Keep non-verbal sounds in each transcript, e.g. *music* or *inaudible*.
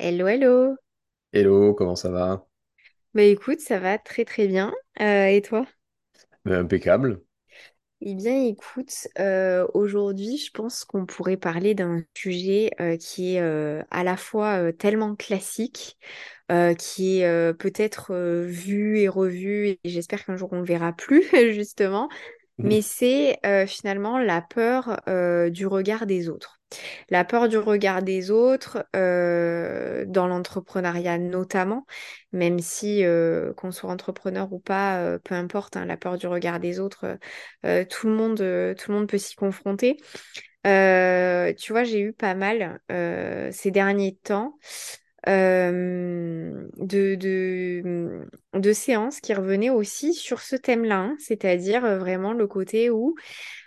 Hello, hello. Hello, comment ça va? Bah écoute, ça va très très bien. Euh, et toi? Ben, impeccable. Eh bien écoute, euh, aujourd'hui je pense qu'on pourrait parler d'un sujet euh, qui est euh, à la fois euh, tellement classique, euh, qui est euh, peut-être euh, vu et revu, et j'espère qu'un jour on le verra plus *laughs* justement, mais c'est euh, finalement la peur euh, du regard des autres. La peur du regard des autres, euh, dans l'entrepreneuriat notamment, même si qu'on soit entrepreneur ou pas, peu importe, hein, la peur du regard des autres, tout le monde, tout le monde peut s'y confronter. Tu vois, j'ai eu pas mal ces derniers temps euh, de, de, de séances qui revenaient aussi sur ce thème-là, hein, c'est-à-dire euh, vraiment le côté où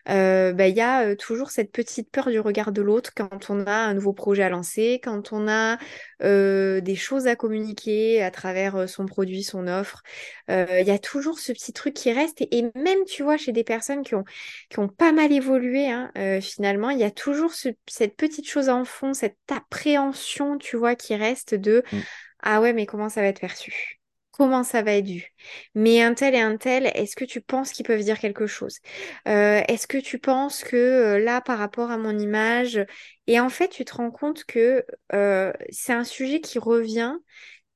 euh, bah, il y a toujours cette petite peur du regard de l'autre quand on a un nouveau projet à lancer, quand on a euh, des choses à communiquer à travers son produit, son offre. Euh, Il y a toujours ce petit truc qui reste. Et, et même, tu vois, chez des personnes qui ont, qui ont pas mal évolué, hein, euh, finalement, il y a toujours ce- cette petite chose en fond, cette appréhension, tu vois, qui reste de Mm. Ah ouais, mais comment ça va être perçu? Comment ça va être vu? Mais un tel et un tel, est-ce que tu penses qu'ils peuvent dire quelque chose? Euh, est-ce que tu penses que euh, là, par rapport à mon image, et en fait, tu te rends compte que euh, c'est un sujet qui revient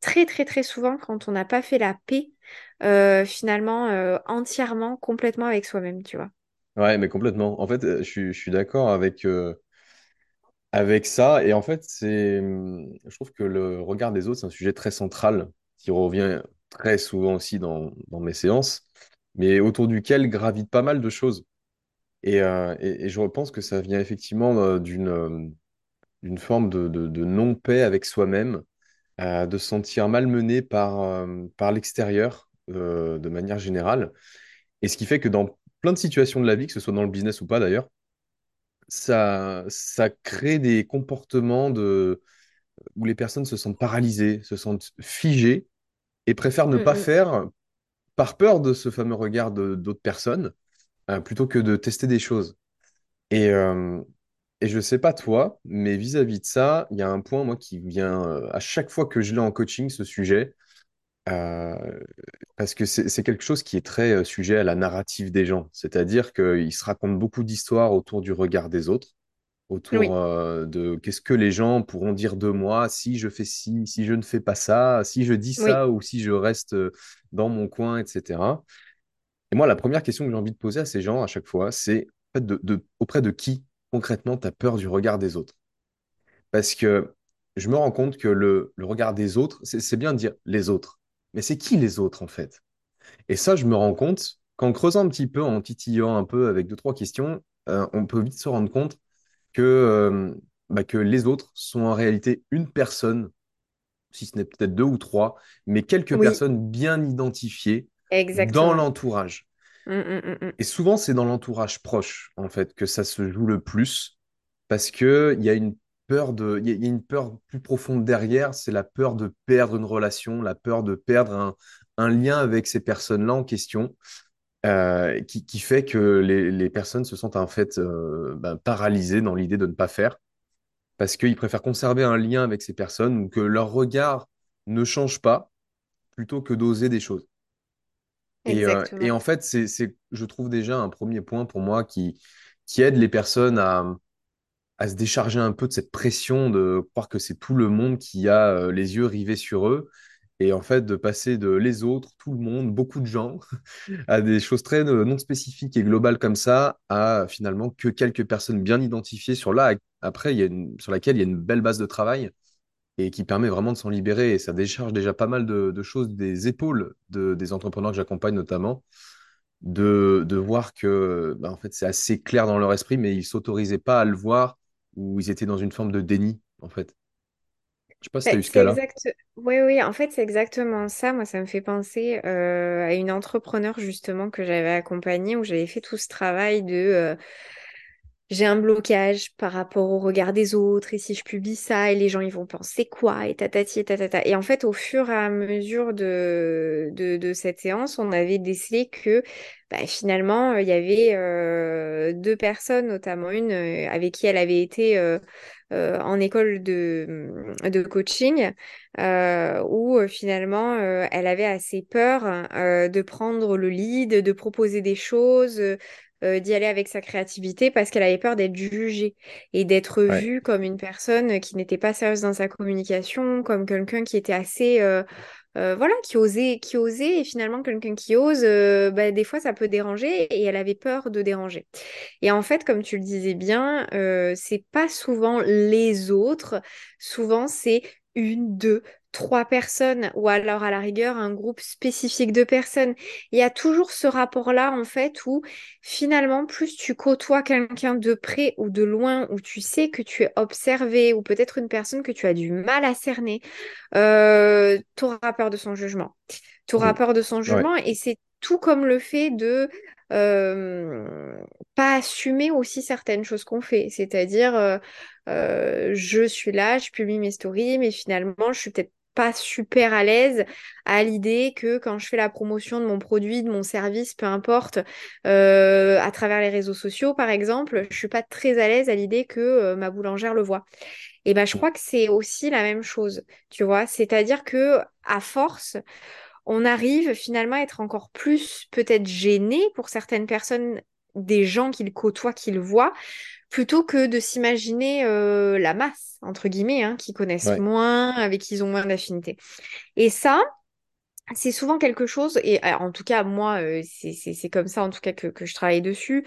très, très, très souvent quand on n'a pas fait la paix, finalement, entièrement, complètement avec soi-même, tu vois? Ouais, mais complètement. En fait, je suis, je suis d'accord avec, avec ça. Et en fait, c'est, hum, je trouve que le regard des autres, c'est un sujet très central qui revient très souvent aussi dans, mes séances, mais autour duquel gravitent pas mal de choses. Et, euh, je pense que ça vient effectivement euh, d'une euh, d'une forme de, non-paix avec soi-même, de se sentir malmené par, l'extérieur de manière générale. Et ce qui fait que dans plein de situations de la vie, que ce soit dans le business ou pas d'ailleurs, ça crée des comportements de, où les personnes se sentent paralysées, se sentent figées et préfèrent ne Mm, pas mm. faire par peur de ce fameux regard d'autres personnes, euh, plutôt que de tester des choses. Et, euh, et je sais pas toi, mais vis-à-vis de ça, il y a un point, moi, qui vient euh, à chaque fois que je l'ai en coaching, ce sujet, parce que c'est quelque chose qui est très sujet à la narrative des gens. C'est-à-dire qu'ils se racontent beaucoup d'histoires autour du regard des autres, autour Oui, euh, de qu'est-ce que les gens pourront dire de moi si je fais ci, si je ne fais pas ça, si je dis oui, ça ou si je reste euh, dans mon coin, etc. Et moi, la première question que j'ai envie de poser à ces gens à chaque fois, c'est en fait, de, de- auprès de qui concrètement tu as peur du regard des autres? Parce que je me rends compte que le, le regard des autres, c'est c'est bien de dire les autres. Mais c'est qui les autres en fait? Et ça, je me rends compte qu'en creusant un petit peu, en titillant un peu avec deux, trois questions, euh, on peut vite se rendre compte que, euh, bah, que les autres sont en réalité une personne, si ce n'est peut-être deux ou trois, mais quelques oui, personnes bien identifiées dans l'entourage. Mm, mm, mm, mm. Et souvent, c'est dans l'entourage proche, en fait, que ça se joue le plus, parce que il y a une peur de, il y a il y a une peur plus profonde derrière, c'est la peur de perdre une relation, la peur de perdre un, un lien avec ces personnes-là en question, euh, qui, qui fait que les, les personnes se sentent en fait euh, ben, paralysées dans l'idée de ne pas faire, parce qu'ils préfèrent conserver un lien avec ces personnes ou que leur regard ne change pas plutôt que d'oser des choses. Et, euh, et en fait, c'est, je trouve déjà un premier point pour moi qui, qui aide les personnes à, à se décharger un peu de cette pression de croire que c'est tout le monde qui a les yeux rivés sur eux. Et en fait, de passer de les autres, tout le monde, beaucoup de gens, *laughs* à des choses très euh, non spécifiques et globales comme ça, à finalement que quelques personnes bien identifiées sur là, après, il y a sur laquelle il y a une belle base de travail et qui permet vraiment de s'en libérer. Et ça décharge déjà pas mal de, choses des épaules de, des entrepreneurs que j'accompagne notamment, de, de voir que bah, en fait, c'est assez clair dans leur esprit, mais ils s'autorisaient pas à le voir ou ils étaient dans une forme de déni, en fait. Je sais pas si tu as C'est eu ce cas-là. exact. Oui, oui, en fait, c'est exactement ça. Moi, ça me fait penser euh, à une entrepreneur justement que j'avais accompagnée où j'avais fait tout ce travail de euh, j'ai un blocage par rapport au regard des autres, et si je publie ça, et les gens, ils vont penser quoi, et tatati, et tatata. Et en fait, au fur et à mesure de, de, de cette séance, on avait décelé que bah, finalement, il y avait euh, deux personnes, notamment une euh, avec qui elle avait été euh, euh, en école de, de coaching, euh, où euh, finalement, euh, elle avait assez peur euh, de prendre le lead, de proposer des choses euh, d'y aller avec sa créativité parce qu'elle avait peur d'être jugée et d'être Ouais, vue comme une personne qui n'était pas sérieuse dans sa communication, comme quelqu'un qui était assez, euh, euh, voilà, qui osait, qui osait et finalement quelqu'un qui ose, euh, bah, des fois ça peut déranger et elle avait peur de déranger. Et en fait, comme tu le disais bien, euh, c'est pas souvent les autres, souvent c'est une, deux, trois personnes ou alors à la rigueur un groupe spécifique de personnes. Il y a toujours ce rapport-là en fait où finalement plus tu côtoies quelqu'un de près ou de loin où tu sais que tu es observé ou peut-être une personne que tu as du mal à cerner, euh, tu auras peur de son jugement. Tu auras Mm. peur de son ouais, jugement et c'est tout comme le fait de euh, pas assumer aussi certaines choses qu'on fait. C'est-à-dire, euh, euh, je suis là, je publie mes stories, mais finalement, je suis peut-être pas super à l'aise à l'idée que quand je fais la promotion de mon produit, de mon service, peu importe, euh, à travers les réseaux sociaux, par exemple, je suis pas très à l'aise à l'idée que euh, ma boulangère le voit. Et ben, je Mm. crois que c'est aussi la même chose, tu vois? C'est-à-dire que à force, on arrive finalement à être encore plus peut-être gêné pour certaines personnes, des gens qu'ils côtoient, qu'ils voient, plutôt que de s'imaginer euh, la masse, entre guillemets, hein, qui connaissent ouais. moins, avec qui ils ont moins d'affinité. Et ça, c'est souvent quelque chose, et alors, en tout cas, moi, euh, c'est comme ça, en tout cas, que, que je travaille dessus.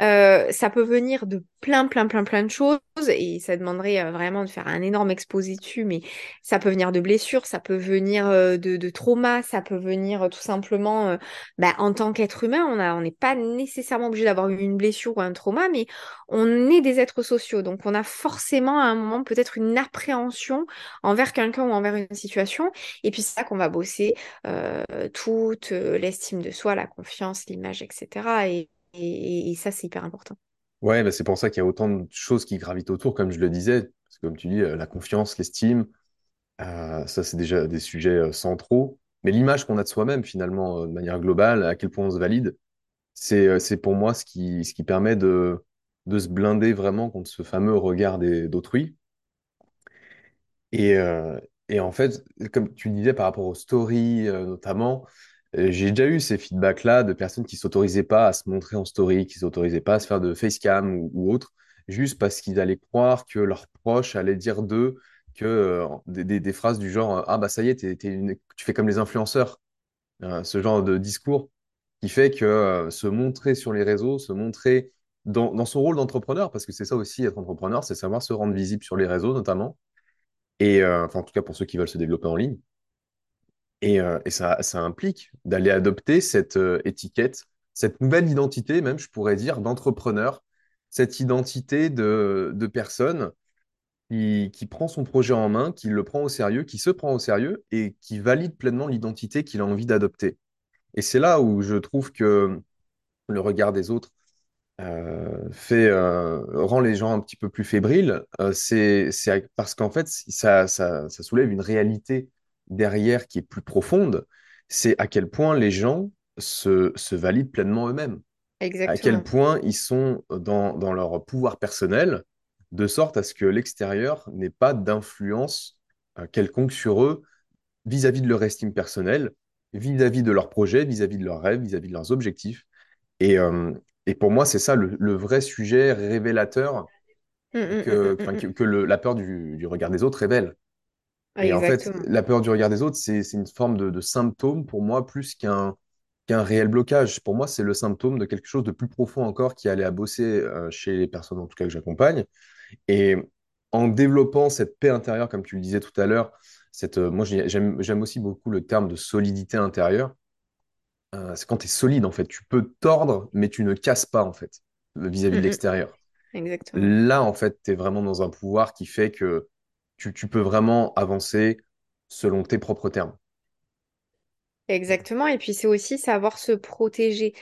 Euh, ça peut venir de plein, plein, plein, plein de choses, et ça demanderait euh, vraiment de faire un énorme exposé dessus, mais ça peut venir de blessures, ça peut venir euh, de, de traumas, ça peut venir euh, tout simplement, euh, bah, en tant qu'être humain, on a, on n'est pas nécessairement obligé d'avoir eu une blessure ou un trauma, mais on est des êtres sociaux, donc on a forcément à un moment peut-être une appréhension envers quelqu'un ou envers une situation, et puis c'est ça qu'on va bosser euh, toute euh, l'estime de soi, la confiance, l'image, etc. Et, ça, c'est hyper important. Ouais, bah, c'est pour ça qu'il y a autant de choses qui gravitent autour, comme je le disais. Parce que comme tu dis, euh, la confiance, l'estime, euh, ça, c'est déjà des sujets euh, centraux. Mais l'image qu'on a de soi-même, finalement, euh, de manière globale, à quel point on se valide, c'est, euh, pour moi ce qui, permet de, de se blinder vraiment contre ce fameux regard d'autrui. Et, euh, et en fait, comme tu disais par rapport aux stories euh, notamment, euh, j'ai déjà eu ces feedbacks-là de personnes qui s'autorisaient pas à se montrer en story, qui s'autorisaient pas à se faire de facecam ou, ou autre, juste parce qu'ils allaient croire que leurs proches allaient dire d'eux que euh, des, phrases du genre Ah bah ça y est, tu fais comme les influenceurs, ce genre de discours qui fait que se montrer sur les réseaux, se montrer dans son rôle d'entrepreneur, parce que c'est ça aussi être entrepreneur, c'est savoir se rendre visible sur les réseaux notamment et euh, enfin, en tout cas pour ceux qui veulent se développer en ligne. Et, euh, ça, ça implique d'aller adopter cette euh, étiquette, cette nouvelle identité, même, je pourrais dire, d'entrepreneur, cette identité de, de personne qui, prend son projet en main, qui le prend au sérieux, qui se prend au sérieux et qui valide pleinement l'identité qu'il a envie d'adopter. Et c'est là où je trouve que le regard des autres fait, euh, rend les gens un petit peu plus fébriles, euh, c'est, parce qu'en fait, ça, ça, ça soulève une réalité derrière qui est plus profonde. C'est à quel point les gens se, se valident pleinement eux-mêmes, à quel point ils sont dans, dans leur pouvoir personnel, de sorte à ce que l'extérieur n'ait pas d'influence euh, quelconque sur eux vis-à-vis de leur estime personnelle, vis-à-vis de leurs projets, vis-à-vis de leurs rêves, vis-à-vis de leurs objectifs. Et, euh, et pour moi, c'est ça le, le vrai sujet révélateur Mm, mm, mm, que, que, que le- la peur du, du regard des autres révèle. Et en fait, la peur du regard des autres, c'est, une forme de, de symptôme pour moi plus qu'un qu'un réel blocage. Pour moi, c'est le symptôme de quelque chose de plus profond encore qui allait à bosser euh, chez les personnes, en tout cas que j'accompagne. Et en développant cette paix intérieure, comme tu le disais tout à l'heure, cette, euh, moi j'ai- j'aime j'aime aussi beaucoup le terme de solidité intérieure. Euh, c'est quand tu es solide, en fait. Tu peux tordre, mais tu ne casses pas, en fait, vis-à-vis de Mm, mm. l'extérieur. Exactement. Là, en fait, tu es vraiment dans un pouvoir qui fait que tu, tu peux vraiment avancer selon tes propres termes. Exactement, et puis c'est aussi savoir se protéger.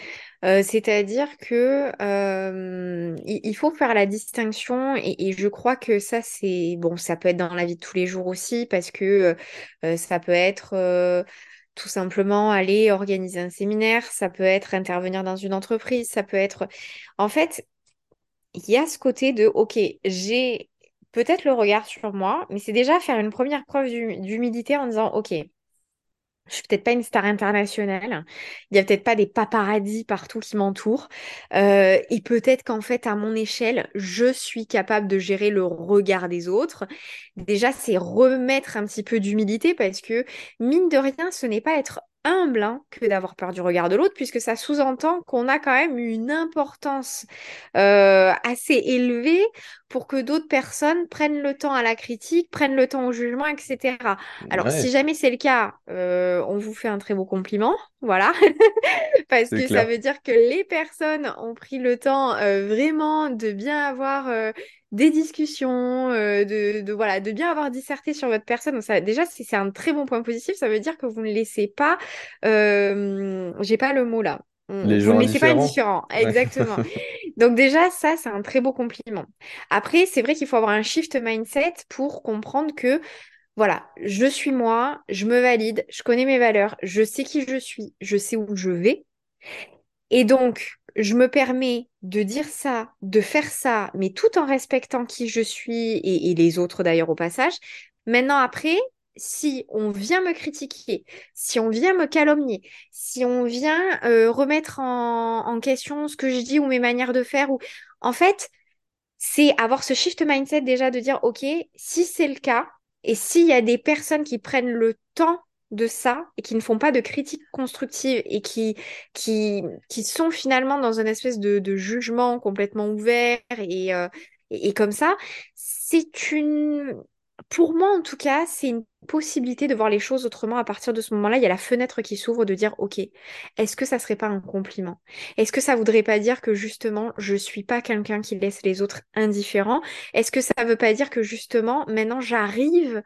Euh, c'est-à-dire que euh, il, faut faire la distinction, et, et je crois que ça c'est bon, ça peut être dans la vie de tous les jours aussi, parce que euh, ça peut être tout simplement aller organiser un séminaire, ça peut être intervenir dans une entreprise, ça peut être. En fait, il y a ce côté de OK, j'ai peut-être le regard sur moi, mais c'est déjà faire une première preuve d'hum- d'humilité en disant OK. Je suis peut-être pas une star internationale. Il y a peut-être pas des paparazzis partout qui m'entourent. Euh, et peut-être qu'en fait, à mon échelle, je suis capable de gérer le regard des autres. Déjà, c'est remettre un petit peu d'humilité parce que, mine de rien, ce n'est pas être humble hein, que d'avoir peur du regard de l'autre, puisque ça sous-entend qu'on a quand même une importance euh, assez élevée pour que d'autres personnes prennent le temps à la critique, prennent le temps au jugement, etc. Alors, si jamais c'est le cas, euh, on vous fait un très beau compliment, voilà, *laughs* parce que ça veut dire que les personnes ont pris le temps euh, vraiment de bien avoir des discussions, euh, de, de, voilà, de bien avoir disserté sur votre personne. Donc ça, déjà, c'est un très bon point positif, ça veut dire que vous ne laissez pas, euh, j'ai pas le mot là. Les Vous ne laissez pas indifférent, exactement. *laughs* Donc déjà, ça, c'est un très beau compliment. Après, c'est vrai qu'il faut avoir un shift mindset pour comprendre que voilà, je suis moi, je me valide, je connais mes valeurs, je sais qui je suis, je sais où je vais. Et donc, je me permets de dire ça, de faire ça, mais tout en respectant qui je suis et, les autres d'ailleurs au passage. Maintenant, après, si on vient me critiquer, si on vient me calomnier, si on vient euh, remettre en, en question ce que je dis ou mes manières de faire, ou en fait, c'est avoir ce shift mindset déjà de dire, OK, si c'est le cas, et s'il y a des personnes qui prennent le temps de ça et qui ne font pas de critiques constructives et qui, qui, qui sont finalement dans une espèce de, de jugement complètement ouvert et, euh, et, et comme ça, c'est une... Pour moi, en tout cas, c'est une possibilité de voir les choses autrement à partir de ce moment-là. Il y a la fenêtre qui s'ouvre de dire, OK, est-ce que ça serait pas un compliment? Est-ce que ça voudrait pas dire que justement, je suis pas quelqu'un qui laisse les autres indifférents? Est-ce que ça veut pas dire que justement, maintenant, j'arrive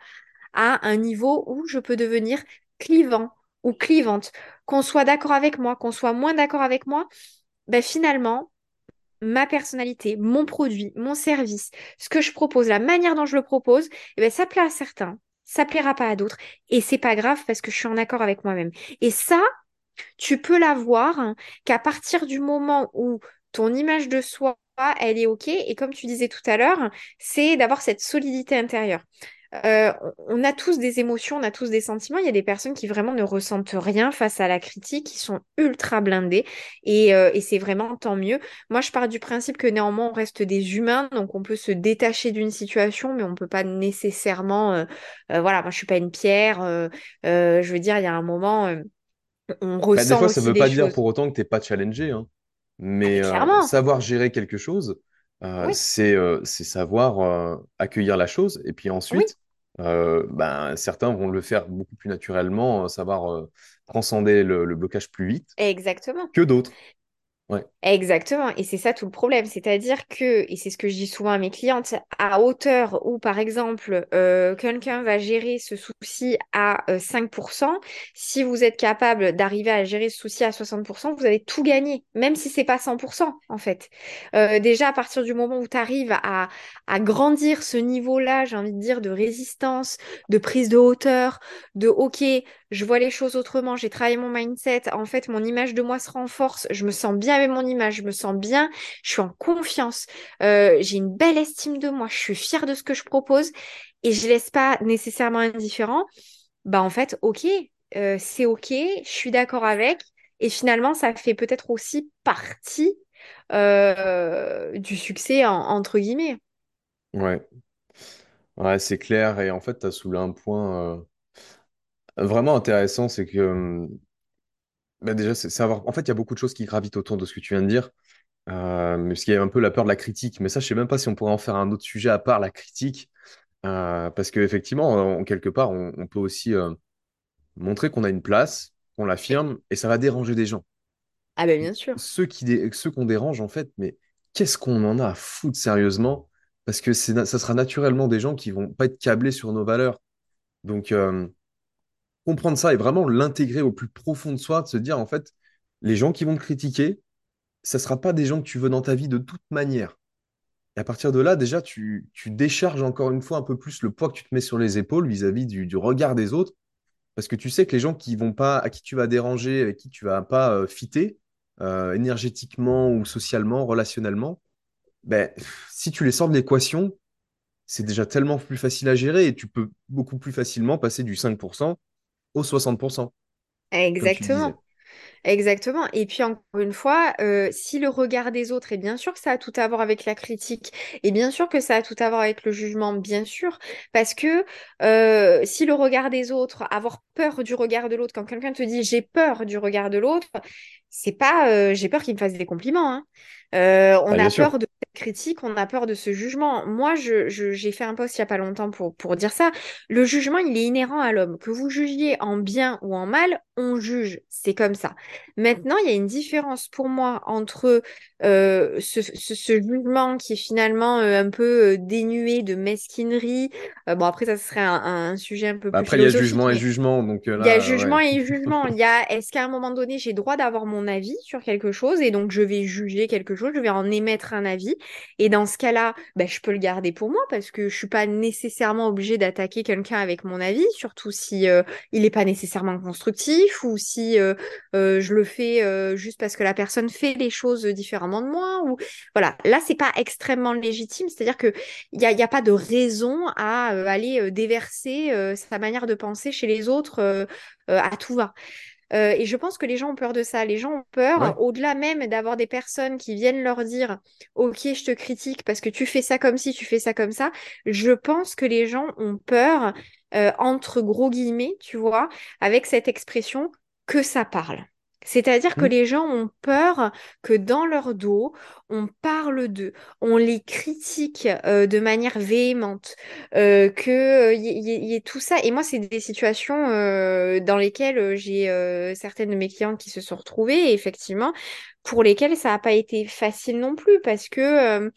à un niveau où je peux devenir clivant ou clivante? Qu'on soit d'accord avec moi, qu'on soit moins d'accord avec moi, ben finalement, ma personnalité, mon produit, mon service, ce que je propose, la manière dont je le propose, eh ben, ça plaît à certains, ça plaira pas à d'autres. Et c'est pas grave parce que je suis en accord avec moi-même. Et ça, tu peux la voir hein, qu'à partir du moment où ton image de soi, elle est OK, et comme tu disais tout à l'heure, c'est d'avoir cette solidité intérieure. Euh, on a tous des émotions, on a tous des sentiments. Il y a des personnes qui vraiment ne ressentent rien face à la critique, qui sont ultra blindées, et, euh, et c'est vraiment tant mieux. Moi, je pars du principe que néanmoins, on reste des humains, donc on peut se détacher d'une situation, mais on peut pas nécessairement. euh, voilà, moi, je suis pas une pierre. je veux dire, il y a un moment. on Bah, des ressent fois, ça aussi veut pas dire pour autant que t'es pas challengé, hein. Ah, Mais savoir gérer quelque chose, euh, oui, c'est euh, savoir euh, accueillir la chose. Et puis oui, ensuite, euh, ben, certains vont le faire beaucoup plus naturellement, euh, savoir euh, transcender le, le blocage plus vite exactement. que d'autres. Exactement, et c'est ça tout le problème, c'est-à-dire que, et c'est ce que je dis souvent à mes clientes, à hauteur où par exemple euh, quelqu'un va gérer ce souci à euh, 5%, si vous êtes capable d'arriver à gérer ce souci à 60%, vous avez tout gagné, même si c'est pas 100% en fait. Euh, déjà à partir du moment où tu arrives à, à grandir ce niveau-là, j'ai envie de dire, de résistance, de prise de hauteur, de OK, je vois les choses autrement, j'ai travaillé mon mindset, en fait, mon image de moi se renforce, je me sens bien avec mon image, je me sens bien, je suis en confiance, euh, j'ai une belle estime de moi, je suis fière de ce que je propose et je laisse pas nécessairement indifférent. Bah en fait, ok, euh, c'est ok, je suis d'accord avec et finalement, ça fait peut-être aussi partie euh, du succès en- entre guillemets. Ouais. Ouais, c'est clair. Et en fait, tu as soulevé un point vraiment intéressant, c'est que hum, bah, déjà, c'est savoir. En fait, il y a beaucoup de choses qui gravitent autour de ce que tu viens de dire. Euh, parce qu'il y a un peu la peur de la critique. Mais ça, je sais même pas si on pourrait en faire un autre sujet à part la critique. Euh, parce qu'effectivement, en quelque part, on, on peut aussi euh, montrer qu'on a une place, qu'on l'affirme, et ça va déranger des gens. Ah ben bien sûr. Ceux qui dé- ceux qu'on dérange, en fait, mais qu'est-ce qu'on en a à foutre sérieusement? Parce que c'est, na- ça sera naturellement des gens qui vont pas être câblés sur nos valeurs. Donc, euh, comprendre ça et vraiment l'intégrer au plus profond de soi, de se dire, en fait, les gens qui vont te critiquer, ça ne sera pas des gens que tu veux dans ta vie de toute manière. Et à partir de là, déjà, tu, tu décharges encore une fois un peu plus le poids que tu te mets sur les épaules vis-à-vis du, du regard des autres. Parce que tu sais que les gens qui vont pas, à qui tu vas déranger, avec qui tu vas pas euh, fitter, euh, énergétiquement ou socialement, relationnellement, ben, si tu les sors de l'équation, c'est déjà tellement plus facile à gérer et tu peux beaucoup plus facilement passer du 5% au 60%, comme tu le disais. Exactement. Exactement. Et puis encore une fois, euh, si le regard des autres, et bien sûr que ça a tout à voir avec la critique, et bien sûr que ça a tout à voir avec le jugement, bien sûr, parce que euh, si le regard des autres, avoir peur du regard de l'autre, quand quelqu'un te dit j'ai peur du regard de l'autre, c'est pas euh, j'ai peur qu'il me fasse des compliments. hein. Euh, on bien a sûr. peur de cette critique, on a peur de ce jugement. Moi, je, je- j'ai fait un post il y a pas longtemps pour, pour dire ça. Le jugement, il est inhérent à l'homme. Que vous jugiez en bien ou en mal, on juge. C'est comme ça. Maintenant, il y a une différence pour moi entre euh, ce, ce- ce jugement qui est finalement un peu dénué de mesquinerie. Bon, après, ça serait un, un sujet un peu Bah, plus Après, il y a jugement et jugement, donc il y a jugement ouais. et jugement. *laughs* Il y a, est-ce qu'à un moment donné, j'ai droit d'avoir mon avis sur quelque chose et donc je vais juger quelque chose, je vais en émettre un avis. Et dans ce cas-là, ben, je peux le garder pour moi parce que je suis pas nécessairement obligée d'attaquer quelqu'un avec mon avis, surtout si euh, il n'est pas nécessairement constructif ou si euh, euh, je le fais juste parce que la personne fait les choses différemment de moi. Ou voilà, là, c'est pas extrêmement légitime. C'est-à-dire que il n'y a, pas de raison à aller déverser sa manière de penser chez les autres à tout va. Euh, et je pense que les gens ont peur de ça. Les gens ont peur, Ouais. au-delà même d'avoir des personnes qui viennent leur dire, OK, je te critique parce que tu fais ça comme ci, tu fais ça comme ça. Je pense que les gens ont peur, euh, entre gros guillemets, tu vois, avec cette expression, que ça parle. C'est-à-dire que Hmm. les gens ont peur que dans leur dos, on parle d'eux, on les critique euh, de manière véhémente, euh, que il y, ait tout ça. Et moi, c'est des situations euh, dans lesquelles euh, j'ai euh, certaines de mes clientes qui se sont retrouvées, et effectivement, pour lesquelles ça n'a pas été facile non plus, parce que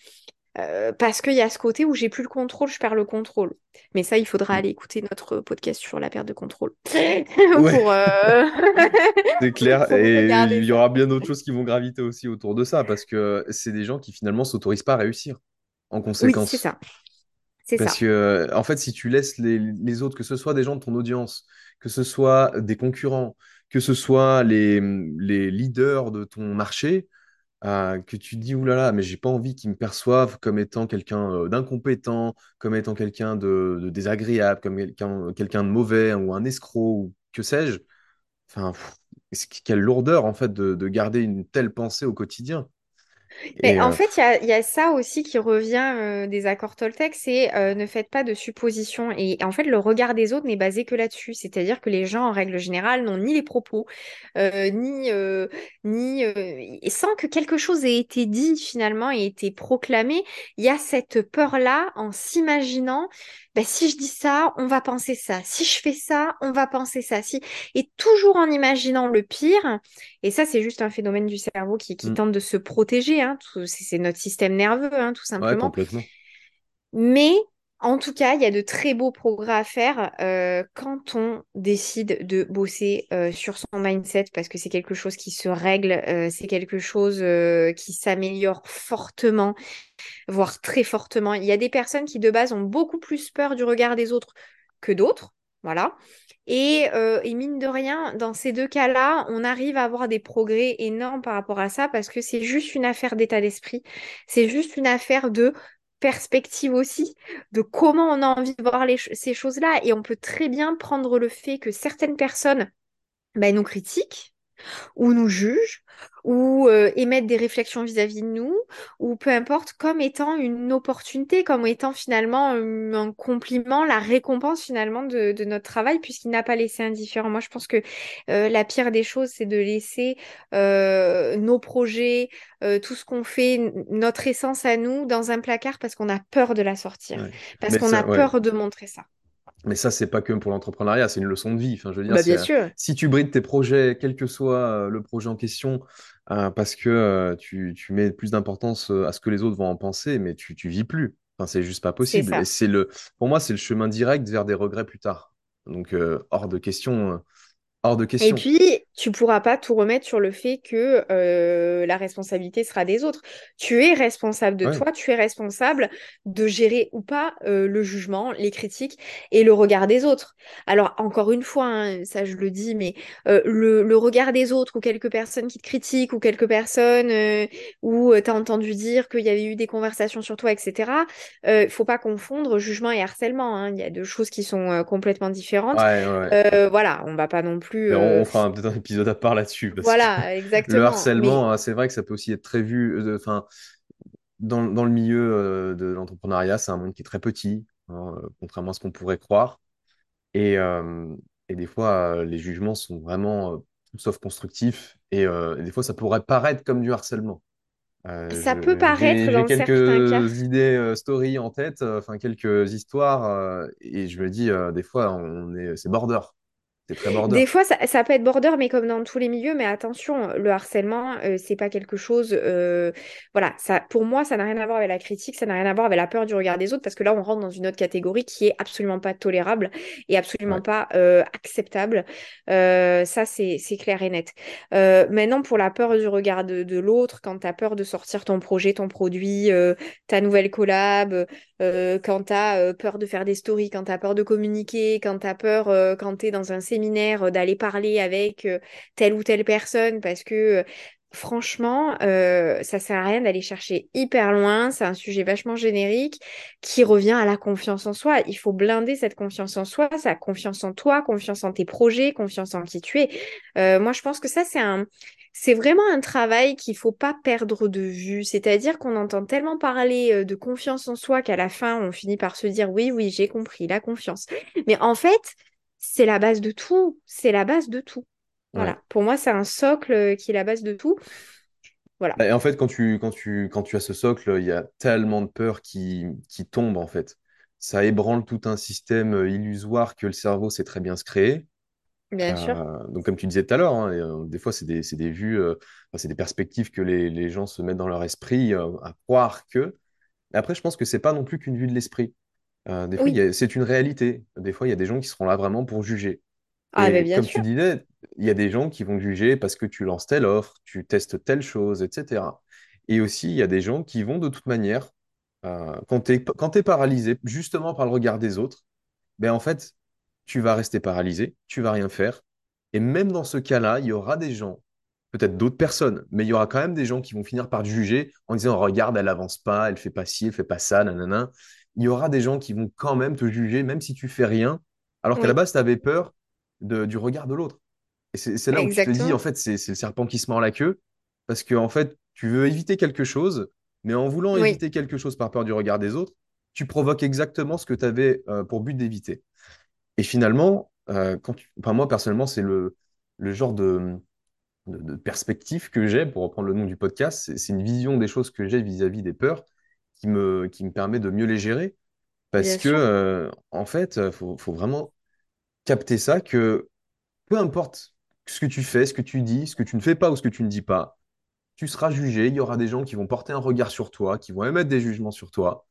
euh, parce qu'il y a ce côté où j'ai plus le contrôle, je perds le contrôle. Mais ça, il faudra Hmm. aller écouter notre podcast sur la perte de contrôle *laughs* pour euh, *laughs* c'est clair. *laughs* Et il y aura bien d'autres choses qui vont graviter aussi autour de ça, parce que c'est des gens qui finalement s'autorisent pas à réussir en Oui, c'est conséquence. ça, c'est Parce ça. que, en fait, si tu laisses les, les autres, que ce soit des gens de ton audience, que ce soit des concurrents, que ce soit les, les leaders de ton marché, euh, que tu dis, oulala, mais j'ai pas envie qu'ils me perçoivent comme étant quelqu'un euh, d'incompétent, comme étant quelqu'un de, désagréable, comme quelqu'un quelqu'un de mauvais ou un escroc ou que sais-je. Enfin, quelle lourdeur, en fait, de, de garder une telle pensée au quotidien? Mais en euh, fait, il y a, il y a ça aussi qui revient euh, des accords Toltec, c'est euh, ne faites pas de suppositions. Et en fait, le regard des autres n'est basé que là-dessus. C'est-à-dire que les gens, en règle générale, n'ont ni les propos, ni, ni et sans que quelque chose ait été dit finalement et été proclamé. Il y a cette peur-là en s'imaginant, ben, si je dis ça, on va penser ça. Si je fais ça, on va penser ça. Si... Et toujours en imaginant le pire. Et ça, c'est juste un phénomène du cerveau qui, qui hmm, tente de se protéger. hein, tout- c'est notre système nerveux, hein, tout ouais, simplement. complètement. Mais en tout cas, il y a de très beaux progrès à faire euh, quand on décide de bosser euh, sur son mindset, parce que c'est quelque chose qui se règle, euh, c'est quelque chose qui s'améliore fortement, voire très fortement. Il y a des personnes qui, de base, ont beaucoup plus peur du regard des autres que d'autres. Voilà. Et, euh, et mine de rien, dans ces deux cas-là, on arrive à avoir des progrès énormes par rapport à ça parce que c'est juste une affaire d'état d'esprit. C'est juste une affaire de perspective aussi, de comment on a envie de voir ces choses-là. Et on peut très bien prendre le fait que certaines personnes ben, nous critiquent ou nous jugent, ou euh, émettent des réflexions vis-à-vis de nous, ou peu importe, comme étant une opportunité, comme étant finalement un, un compliment, la récompense finalement de, de notre travail, puisqu'il n'a pas laissé indifférent. Moi, je pense que euh, la pire des choses, c'est de laisser euh, nos projets, euh, tout ce qu'on fait, notre essence à nous, dans un placard parce qu'on a peur de la sortir, Ouais. parce qu'on a ouais. peur de montrer ça. Mais ça, c'est pas que pour l'entrepreneuriat, c'est une leçon de vie. Enfin, je veux dire, Bah, c'est, bien sûr, si tu brides tes projets, quel que soit euh, le projet en question, euh, parce que euh, tu, tu mets plus d'importance à ce que les autres vont en penser, mais tu, tu vis plus. Enfin, c'est juste pas possible. Et c'est le, pour moi, c'est le chemin direct vers des regrets plus tard. Donc, euh, hors de question, hors de Et question. puis, tu pourras pas tout remettre sur le fait que euh, la responsabilité sera des autres. Tu es responsable de Ouais, toi, tu es responsable de gérer ou pas euh, le jugement, les critiques et le regard des autres. Alors, encore une fois, hein, ça je le dis, mais euh, le, le regard des autres ou quelques personnes qui te critiquent ou quelques personnes euh, où tu as entendu dire qu'il y avait eu des conversations sur toi, etc. Il faut pas confondre jugement et harcèlement. hein. Il y a deux choses qui sont euh, complètement différentes. ouais, ouais. ouais. Euh, voilà, on va pas non plus. Mais on, euh, on fera un- peut-être un épisode à part là-dessus, Voilà, le exactement. Mais harcèlement, hein, c'est vrai que ça peut aussi être très vu. euh, Enfin, dans, dans le milieu euh, de l'entrepreneuriat, c'est un monde qui est très petit, hein, euh, contrairement à ce qu'on pourrait croire. Et, et des fois, les jugements sont vraiment tout sauf constructifs. Et, et des fois, ça pourrait paraître comme du harcèlement. Ça peut je- paraître j'ai dans certains quelques idées story en tête, enfin quelques histoires, et je me dis, des fois, on est, c'est border. C'est très border. Des fois, ça, ça peut être border, mais comme dans tous les milieux. Mais attention, le harcèlement, euh, c'est pas quelque chose. euh, voilà, ça, pour moi, ça n'a rien à voir avec la critique, ça n'a rien à voir avec la peur du regard des autres, parce que là, on rentre dans une autre catégorie qui est absolument pas tolérable et absolument Ouais. pas euh, acceptable. Euh, ça, c'est clair et net. Maintenant, pour la peur du regard de, de l'autre, quand tu as peur de sortir ton projet, ton produit, ta nouvelle collab, quand tu as peur de faire des stories, quand tu as peur de communiquer, quand tu as peur, quand tu es dans un euh, d'aller parler avec euh, telle ou telle personne, parce que euh, franchement, ça sert à rien d'aller chercher hyper loin. C'est un sujet vachement générique qui revient à la confiance en soi. Il faut blinder cette confiance en soi, sa confiance en toi, confiance en tes projets, confiance en qui tu es. Moi, je pense que ça, c'est un c'est vraiment un travail qu'il faut pas perdre de vue. C'est-à-dire qu'on entend tellement parler de confiance en soi qu'à la fin, on finit par se dire oui, oui, j'ai compris, la confiance. Mais en fait, c'est la base de tout. C'est la base de tout. Ouais. Voilà. Pour moi, c'est un socle euh, qui est la base de tout. Voilà. Et en fait, quand tu, quand tu, quand tu as ce socle, il y a tellement de peurs qui, qui tombent, en fait. Ça ébranle tout un système euh, illusoire que le cerveau sait très bien se créer. Bien sûr. Euh, donc, comme tu disais tout à l'heure, hein, euh, des fois, c'est des, des vues, euh, enfin, c'est des perspectives que les, les gens se mettent dans leur esprit à croire que. Mais après, je pense que c'est pas non plus qu'une vue de l'esprit. Euh, des fois, Oui. c'est une réalité. Des fois, il y a des gens qui seront là vraiment pour juger. Ah, bien comme tu disais, il y a des gens qui vont juger parce que tu lances telle offre, tu testes telle chose, etc. Et aussi, il y a des gens qui vont de toute manière, euh, quand tu es, paralysé, justement par le regard des autres, ben en fait, tu vas rester paralysé, tu vas rien faire. Et même dans ce cas-là, il y aura des gens, peut-être d'autres personnes, mais il y aura quand même des gens qui vont finir par te juger en disant, regarde, elle avance pas, elle fait pas ci, elle fait pas ça, nanana. Il y aura des gens qui vont quand même te juger, même si tu fais rien, alors qu'à la base, tu avais peur de- du regard de l'autre. Et c'est là où tu te dis, en exactement. fait, c'est le serpent qui se mord la queue, parce que, en fait, tu veux éviter quelque chose, mais en voulant Oui, éviter quelque chose par peur du regard des autres, tu provoques exactement ce que tu avais euh, pour but d'éviter. Et finalement, euh, quand tu... enfin, moi, personnellement, c'est le, le genre de, de, de perspective que j'ai, pour reprendre le nom du podcast, c'est une vision des choses que j'ai vis-à-vis des peurs qui me, qui me permet de mieux les gérer. Parce bien que, sûr. euh, en fait, il faut, faut vraiment capter ça, que peu importe ce que tu fais, ce que tu dis, ce que tu ne fais pas ou ce que tu ne dis pas, tu seras jugé, il y aura des gens qui vont porter un regard sur toi, qui vont émettre des jugements sur toi.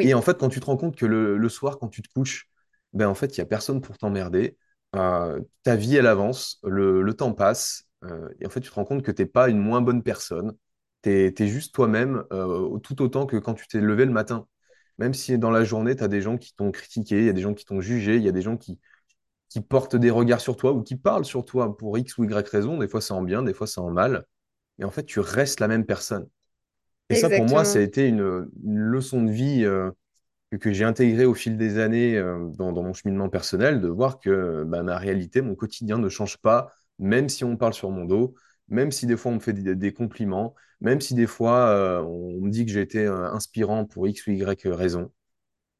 Et en fait, quand tu te rends compte que le, le soir, quand tu te couches, ben en fait, il n'y a personne pour t'emmerder. Euh, ta vie, elle avance, le, le temps passe. euh, et en fait, tu te rends compte que tu n'es pas une moins bonne personne. Tu es, juste toi-même, euh, tout autant que quand tu t'es levé le matin. Même si dans la journée, tu as des gens qui t'ont critiqué, il y a des gens qui t'ont jugé, il y a des gens qui, qui portent des regards sur toi ou qui parlent sur toi pour X ou Y raison. Des fois, c'est en bien, des fois, c'est en mal. Et en fait, tu restes la même personne. Et ça, pour moi, ça a été une, une leçon de vie euh, que, que j'ai intégrée au fil des années euh, dans, dans mon cheminement personnel, de voir que bah, ma réalité, mon quotidien ne change pas, même si on parle sur mon dos, même si des fois on me fait des, des compliments, même si des fois euh, on me dit que j'ai été euh, inspirant pour X ou Y raison.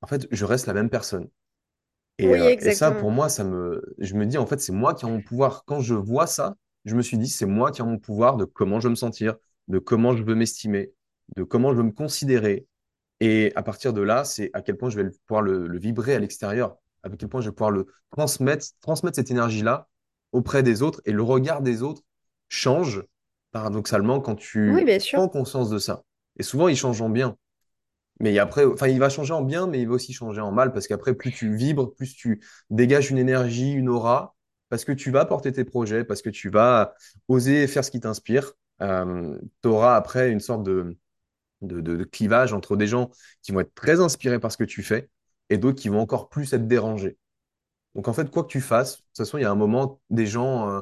En fait, je reste la même personne. Et, Oui, euh, et ça, pour moi, ça me, je me dis, en fait, c'est moi qui ai mon pouvoir. Quand je vois ça, je me suis dit, c'est moi qui ai mon pouvoir de comment je veux me sentir, de comment je veux m'estimer, de comment je veux me considérer. Et à partir de là, c'est à quel point je vais pouvoir le, le vibrer à l'extérieur, à quel point je vais pouvoir le transmettre, transmettre cette énergie-là auprès des autres. Et le regard des autres change, paradoxalement, quand tu prends conscience de ça. Et souvent, il change en bien. Mais après, enfin, il va changer en bien, mais il va aussi changer en mal parce qu'après, plus tu vibres, plus tu dégages une énergie, une aura, parce que tu vas porter tes projets, parce que tu vas oser faire ce qui t'inspire. Euh, tu auras après une sorte de, de, de- de clivage entre des gens qui vont être très inspirés par ce que tu fais et d'autres qui vont encore plus être dérangés. Donc en fait, quoi que tu fasses, de toute façon, il y a un moment, des gens euh,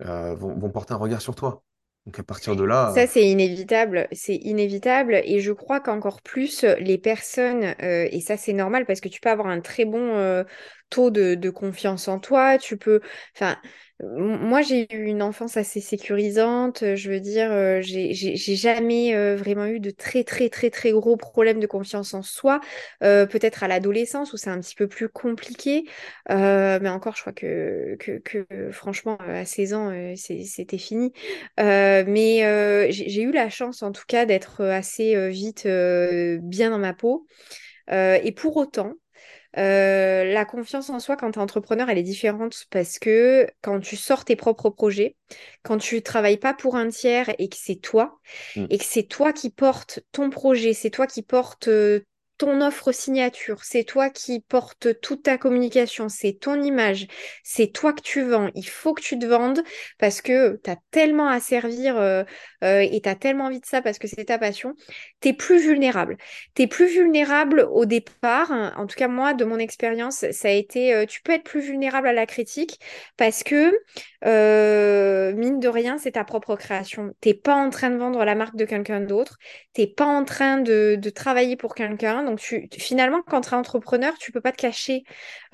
euh, vont, vont porter un regard sur toi. Donc à partir de là, euh, Ça, c'est inévitable, c'est inévitable. Et je crois qu'encore plus, les personnes, euh, et ça, c'est normal parce que tu peux avoir un très bon euh, taux de, confiance en toi. Tu peux, enfin, moi, j'ai eu une enfance assez sécurisante. euh, Je veux dire, euh, j'ai jamais euh, vraiment eu de très, très, très, très gros problèmes de confiance en soi. Peut-être à l'adolescence où c'est un petit peu plus compliqué. Mais encore, je crois que, que, franchement, à 16 ans, c'était fini. Mais j'ai eu la chance en tout cas d'être assez vite bien dans ma peau. Et pour autant, euh, la confiance en soi quand tu es entrepreneur, elle est différente parce que quand tu sors tes propres projets, quand tu travailles pas pour un tiers et que c'est toi, hmm, et que c'est toi qui portes ton projet, c'est toi qui portes euh, ton offre signature, c'est toi qui portes toute ta communication, c'est ton image, c'est toi que tu vends. Il faut que tu te vendes parce que tu as tellement à servir euh, euh, et tu as tellement envie de ça parce que c'est ta passion. Tu es plus vulnérable. Tu es plus vulnérable au départ. En tout cas, moi, de mon expérience, ça a été, euh, tu peux être plus vulnérable à la critique parce que mine de rien, c'est ta propre création. T'es pas en train de vendre la marque de quelqu'un d'autre. T'es pas en train de travailler pour quelqu'un. Donc, tu, finalement, quand tu es entrepreneur, tu peux pas te cacher.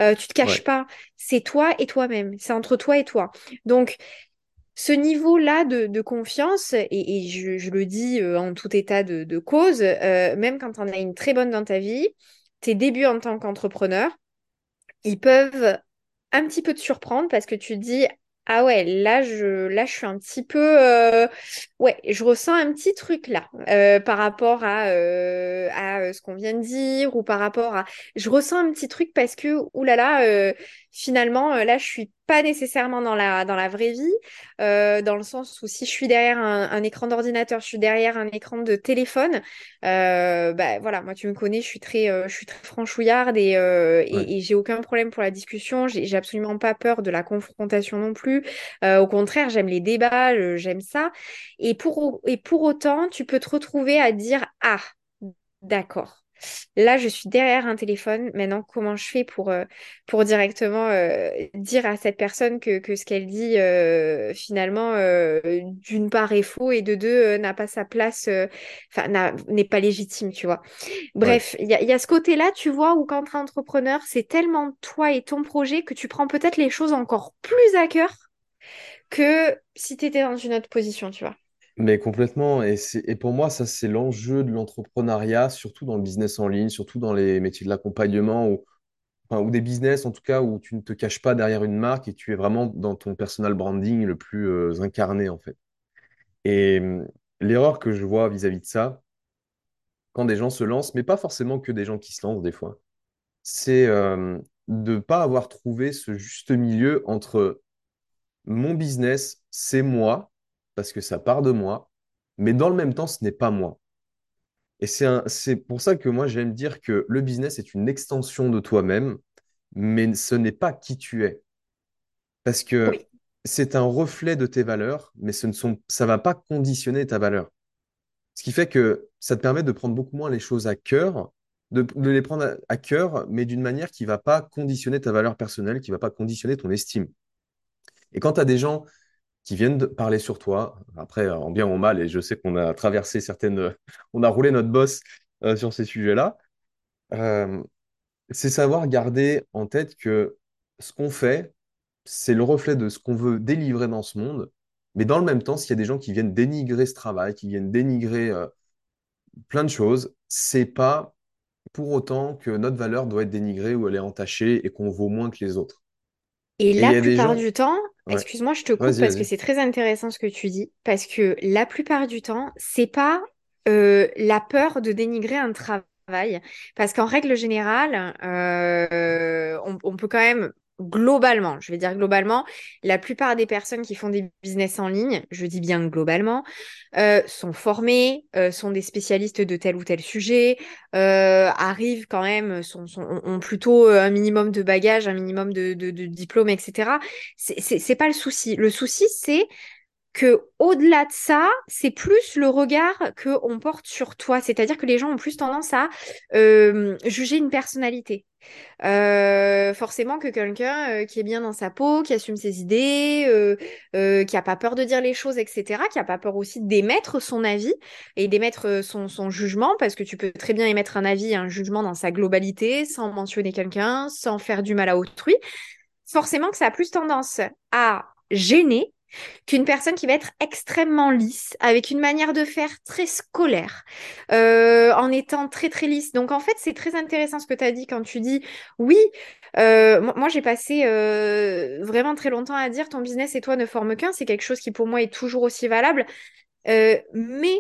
Euh, tu te caches ouais. pas. C'est toi et toi-même. C'est entre toi et toi. Donc, ce niveau-là de, de confiance, et, et je, je le dis euh, en tout état de, de cause, euh, même quand on a une très bonne dans ta vie, tes débuts en tant qu'entrepreneur, ils peuvent un petit peu te surprendre parce que tu te dis, ah ouais, là je, là, je suis un petit peu... euh, ouais, je ressens un petit truc là euh, par rapport à, euh, à ce qu'on vient de dire ou par rapport à... Je ressens un petit truc parce que, oulala, finalement, euh, là, je suis pas nécessairement dans la, dans la vraie vie, euh, dans le sens où si je suis derrière un, un écran d'ordinateur, je suis derrière un écran de téléphone, euh, bah voilà, moi tu me connais, je suis très, euh, je suis très franchouillarde et, euh, Ouais. et, et j'ai aucun problème pour la discussion. J'ai absolument pas peur de la confrontation non plus. Euh, au contraire, j'aime les débats, j'aime ça. Et pour, et pour autant, tu peux te retrouver à dire, ah, d'accord. Là, je suis derrière un téléphone. Maintenant, comment je fais pour, euh, pour directement euh, dire à cette personne que, que ce qu'elle dit, euh, finalement, d'une part est faux et de deux, n'a pas sa place, enfin, n'est pas légitime, tu vois. Bref, il y a, il y a ce côté-là, tu vois, où quand tu es entrepreneur, c'est tellement toi et ton projet que tu prends peut-être les choses encore plus à cœur que si tu étais dans une autre position, tu vois. Mais complètement. Et, pour moi, ça, c'est l'enjeu de l'entrepreneuriat, surtout dans le business en ligne, surtout dans les métiers de l'accompagnement ou, des business, en tout cas, où tu ne te caches pas derrière une marque et tu es vraiment dans ton personal branding le plus euh, incarné, en fait. Et hum, l'erreur que je vois vis-à-vis de ça, quand des gens se lancent, mais pas forcément que des gens qui se lancent des fois, c'est euh, de ne pas avoir trouvé ce juste milieu entre mon business, c'est moi, parce que ça part de moi, mais dans le même temps, ce n'est pas moi. Et c'est pour ça que moi, j'aime dire que le business est une extension de toi-même, mais ce n'est pas qui tu es. Parce que Oui. c'est un reflet de tes valeurs, mais ce ne sont, ça va pas conditionner ta valeur. Ce qui fait que ça te permet de prendre beaucoup moins les choses à cœur, de, de les prendre à, à cœur, mais d'une manière qui va pas conditionner ta valeur personnelle, qui va pas conditionner ton estime. Et quand tu as des gens qui viennent de parler sur toi, après, en bien ou en mal, et je sais qu'on a traversé certaines, *laughs* on a roulé notre bosse euh, sur ces sujets-là, euh, c'est savoir garder en tête que ce qu'on fait, c'est le reflet de ce qu'on veut délivrer dans ce monde. Mais dans le même temps, s'il y a des gens qui viennent dénigrer ce travail, qui viennent dénigrer euh, plein de choses, c'est pas pour autant que notre valeur doit être dénigrée ou elle est entachée et qu'on vaut moins que les autres. Et Et la plupart gens, du temps, ouais, excuse-moi, je te coupe parce que c'est très intéressant ce que tu dis, parce que la plupart du temps, c'est pas euh, la peur de dénigrer un travail, parce qu'en règle générale, euh, on, on peut quand même globalement, je vais dire globalement, la plupart des personnes qui font des business en ligne, je dis bien globalement, euh, sont formées, euh, sont des spécialistes de tel ou tel sujet, euh, arrivent quand même, sont, ont plutôt un minimum de bagages, un minimum de, de, diplômes, etc. C'est pas le souci. Le souci, c'est que au-delà de ça, c'est plus le regard que on porte sur toi. C'est-à-dire que les gens ont plus tendance à euh, juger une personnalité. Euh, forcément que quelqu'un euh, qui est bien dans sa peau, qui assume ses idées, qui a pas peur de dire les choses, etc., qui a pas peur aussi d'émettre son avis et d'émettre son, son jugement, parce que tu peux très bien émettre un avis, un jugement dans sa globalité, sans mentionner quelqu'un, sans faire du mal à autrui. Forcément que ça a plus tendance à gêner qu'une personne qui va être extrêmement lisse, avec une manière de faire très scolaire, euh, en étant très très lisse. Donc en fait, c'est très intéressant ce que tu as dit quand tu dis oui. euh, moi, j'ai passé euh, vraiment très longtemps à dire ton business et toi ne forment qu'un. C'est quelque chose qui pour moi est toujours aussi valable. Mais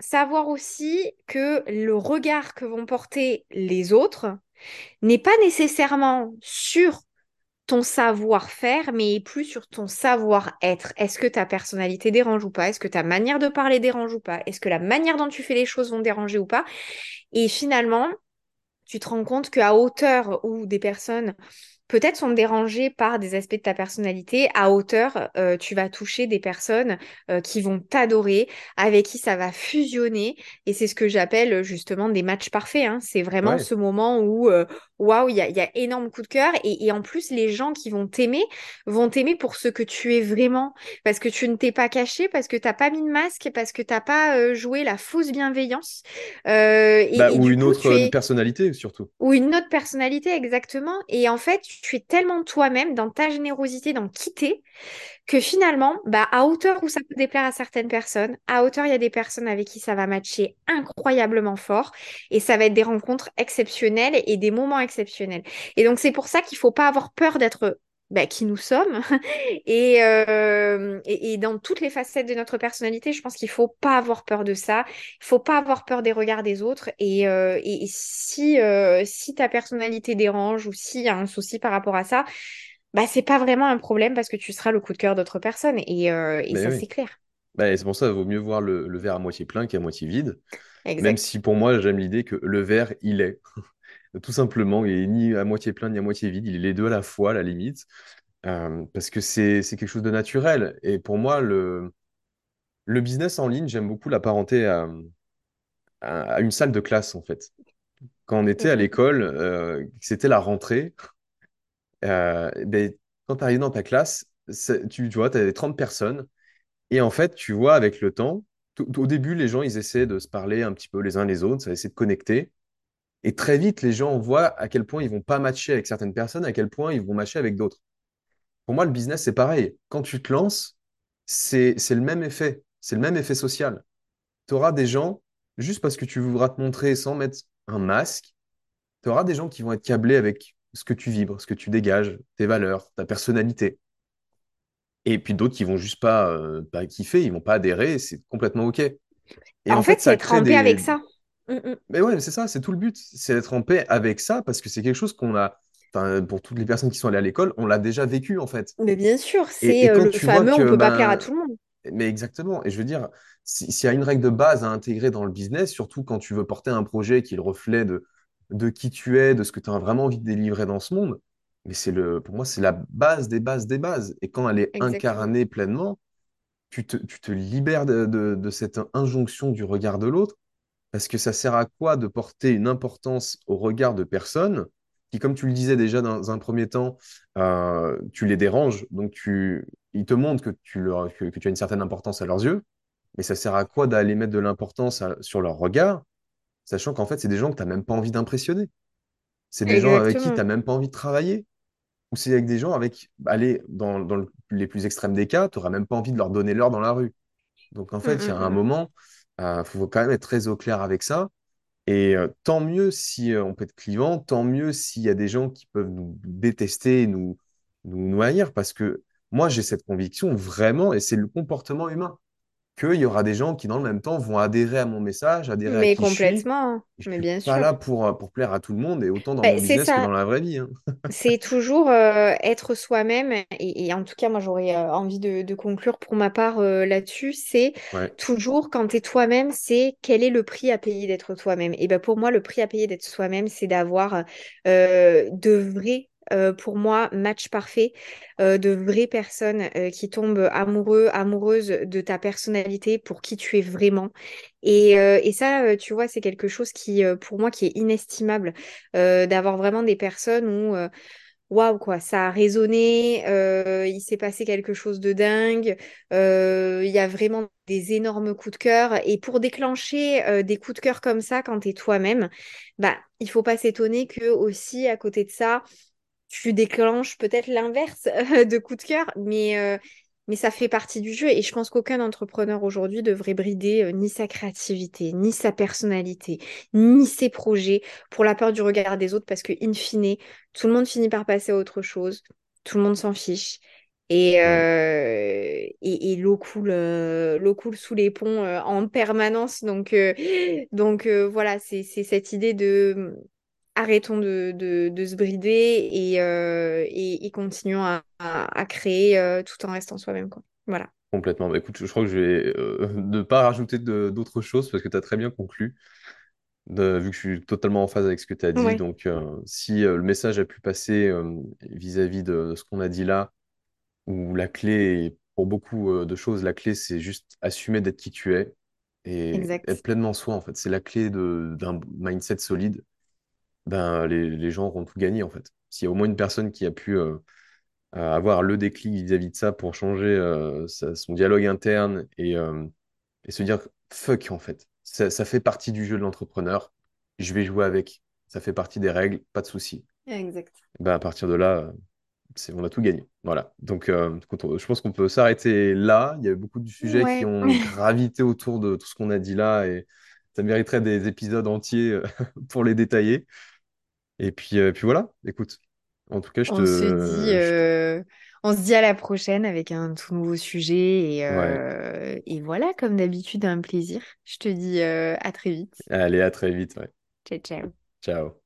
savoir aussi que le regard que vont porter les autres n'est pas nécessairement sur ton savoir-faire, mais plus sur ton savoir-être. Est-ce que ta personnalité dérange ou pas? Est-ce que ta manière de parler dérange ou pas? Est-ce que la manière dont tu fais les choses vont déranger ou pas? Et finalement, tu te rends compte qu'à hauteur où des personnes peut-être sont dérangées par des aspects de ta personnalité, à hauteur, euh, tu vas toucher des personnes euh, qui vont t'adorer, avec qui ça va fusionner. Et c'est ce que j'appelle justement des matchs parfaits. hein. C'est vraiment Ouais. ce moment où, euh, waouh, il y a, il y a énorme coup de cœur. Et, et en plus, les gens qui vont t'aimer vont t'aimer pour ce que tu es vraiment. Parce que tu ne t'es pas caché, parce que t'as pas mis de masque, parce que t'as pas euh, joué la fausse bienveillance. Euh, Bah, et, ou une coup, autre euh, es personnalité, surtout. ou une autre personnalité exactement. Et en fait, tu es tellement toi-même dans ta générosité, dans qui t'es, que finalement, bah, à hauteur où ça peut déplaire à certaines personnes, à hauteur, il y a des personnes avec qui ça va matcher incroyablement fort. Et ça va être des rencontres exceptionnelles et des moments exceptionnels. Et donc, c'est pour ça qu'il faut pas avoir peur d'être bah, qui nous sommes. *laughs* Et, euh, et, dans toutes les facettes de notre personnalité, je pense qu'il faut pas avoir peur de ça. Il faut pas avoir peur des regards des autres. Et, euh, si, euh, si ta personnalité dérange ou s'il y a un souci par rapport à ça, bah, c'est pas vraiment un problème parce que tu seras le coup de cœur d'autres personnes. Et, euh, et ça, oui. c'est clair. Bah, c'est pour ça qu'il vaut mieux voir le, le verre à moitié plein qu'à moitié vide. Même si pour moi, j'aime l'idée que le verre, il est. *laughs* Tout simplement, il est ni à moitié plein ni à moitié vide. Il est les deux à la fois, à la limite. Euh, parce que c'est quelque chose de naturel. Et pour moi, le, le business en ligne, j'aime beaucoup l'apparenter à, à, à une salle de classe, en fait. Quand on était à l'école, euh, c'était la rentrée, euh, ben, quand tu arrives dans ta classe, tu, vois, tu as 30 personnes. Et en fait, tu vois, avec le temps, au début, les gens, ils essaient de se parler un petit peu les uns les autres, ça essaie de connecter. Et très vite, les gens voient à quel point ils vont pas matcher avec certaines personnes, à quel point ils vont matcher avec d'autres. Pour moi, le business, c'est pareil. Quand tu te lances, c'est le même effet. C'est le même effet social. Tu auras des gens, juste parce que tu voudras te montrer sans mettre un masque, tu auras des gens qui vont être câblés avec ce que tu vibres, ce que tu dégages, tes valeurs, ta personnalité. Et puis d'autres qui vont juste pas, euh, pas kiffer, ils vont pas adhérer, c'est complètement OK. Et En en fait, fait, c'est être en paix avec ça. Mm, mm. Mais ouais, c'est ça, c'est tout le but. C'est d'être en paix avec ça parce que c'est quelque chose qu'on a, enfin, pour toutes les personnes qui sont allées à l'école, on l'a déjà vécu en fait. Mais bien sûr, c'est euh, le fameux on que, peut pas plaire à tout le monde. mais exactement. Et je veux dire, si- s'il y a une règle de base à intégrer dans le business, surtout quand tu veux porter un projet qui est le reflet de, de qui tu es, de ce que tu as vraiment envie de délivrer dans ce monde, mais c'est le, pour moi, c'est la base des bases des bases. Et quand elle est Exactement. incarnée pleinement, tu te, tu te libères de, de de cette injonction du regard de l'autre parce que ça sert à quoi de porter une importance au regard de personnes qui, comme tu le disais déjà dans un premier temps, euh, tu les déranges, donc tu, ils te montrent que tu, leur, que, que tu as une certaine importance à leurs yeux, mais ça sert à quoi d'aller mettre de l'importance sur leur regard, sachant qu'en fait, c'est des gens que tu n'as même pas envie d'impressionner. C'est des gens avec qui tu n'as même pas envie de travailler. Ou c'est avec des gens avec, allez, dans, dans le- les plus extrêmes des cas, tu n'auras même pas envie de leur donner l'heure dans la rue. Donc en Mm, fait, il y a mm, un mm. moment, il faut quand même être très au clair avec ça. Et euh, tant mieux si euh, on peut être clivant, tant mieux s'il y a des gens qui peuvent nous détester, nous, nous, nous haïr, parce que moi, j'ai cette conviction vraiment, et c'est le comportement humain. Qu'il y aura des gens qui, dans le même temps, vont adhérer à mon message, adhérer à Mais qui je suis. complètement, hein. Je mais suis bien pas là pour, euh, pour plaire à tout le monde, et autant dans Bah, mon business que dans la vraie vie. hein. *laughs* C'est toujours euh, être soi-même et, et en tout cas moi j'aurais euh, envie de, de conclure pour ma part euh, là-dessus, c'est Ouais, toujours quand tu es toi-même, c'est quel est le prix à payer d'être toi-même? Et ben pour moi le prix à payer d'être soi-même, c'est d'avoir de vrais euh, pour moi, match parfait euh, de vraies personnes euh, qui tombent amoureux, amoureuses de ta personnalité pour qui tu es vraiment. Et, ça, tu vois, c'est quelque chose qui, pour moi, qui est inestimable d'avoir vraiment des personnes où, waouh, quoi, ça a résonné, il s'est passé quelque chose de dingue, il y a vraiment des énormes coups de cœur. Et pour déclencher des coups de cœur comme ça quand tu es toi-même, bah, il faut pas s'étonner que aussi, à côté de ça, tu déclenches peut-être l'inverse euh, de coup de cœur, mais, euh, mais ça fait partie du jeu. Et je pense qu'aucun entrepreneur aujourd'hui devrait brider euh, ni sa créativité, ni sa personnalité, ni ses projets pour la peur du regard des autres, parce que, in fine, tout le monde finit par passer à autre chose, tout le monde s'en fiche. Et, euh, et, et l'eau coule, l'eau coule sous les ponts en permanence. Donc, euh, donc euh, voilà, c'est, c'est cette idée de arrêtons de, de, de se brider et, euh, et, et continuons à, à, à créer euh, tout en restant soi-même. Voilà. complètement. Bah, écoute, je crois que je vais euh, *laughs* ne pas rajouter d'autres choses parce que tu as très bien conclu, de- vu que je suis totalement en phase avec ce que tu as dit. Ouais, Donc, euh, si le message a pu passer vis-à-vis de ce qu'on a dit là, où la clé, pour beaucoup de choses, la clé, c'est juste assumer d'être qui tu es et être pleinement soi, en fait. C'est la clé d'un mindset solide. Ben, les, les gens auront tout gagné, en fait. S'il y a au moins une personne qui a pu euh, euh, avoir le déclic vis-à-vis de ça pour changer euh, sa- son dialogue interne et, euh, et se dire fuck, en fait. Ça, ça fait partie du jeu de l'entrepreneur. Je vais jouer avec. Ça fait partie des règles, pas de souci. Exact. Ben, à partir de là, on a tout gagné. Voilà. Donc, euh, je pense qu'on peut s'arrêter là. Il y a beaucoup de sujets qui ont gravité autour de tout ce qu'on a dit là et ça mériterait des épisodes entiers *laughs* pour les détailler. Et puis, euh, puis voilà, écoute. En tout cas, je On se dit, te, je te- euh, on se dit à la prochaine avec un tout nouveau sujet et, Ouais. euh, et voilà, comme d'habitude, un plaisir. Je te dis à très vite. Allez, à très vite. Ouais. Ciao, ciao. Ciao.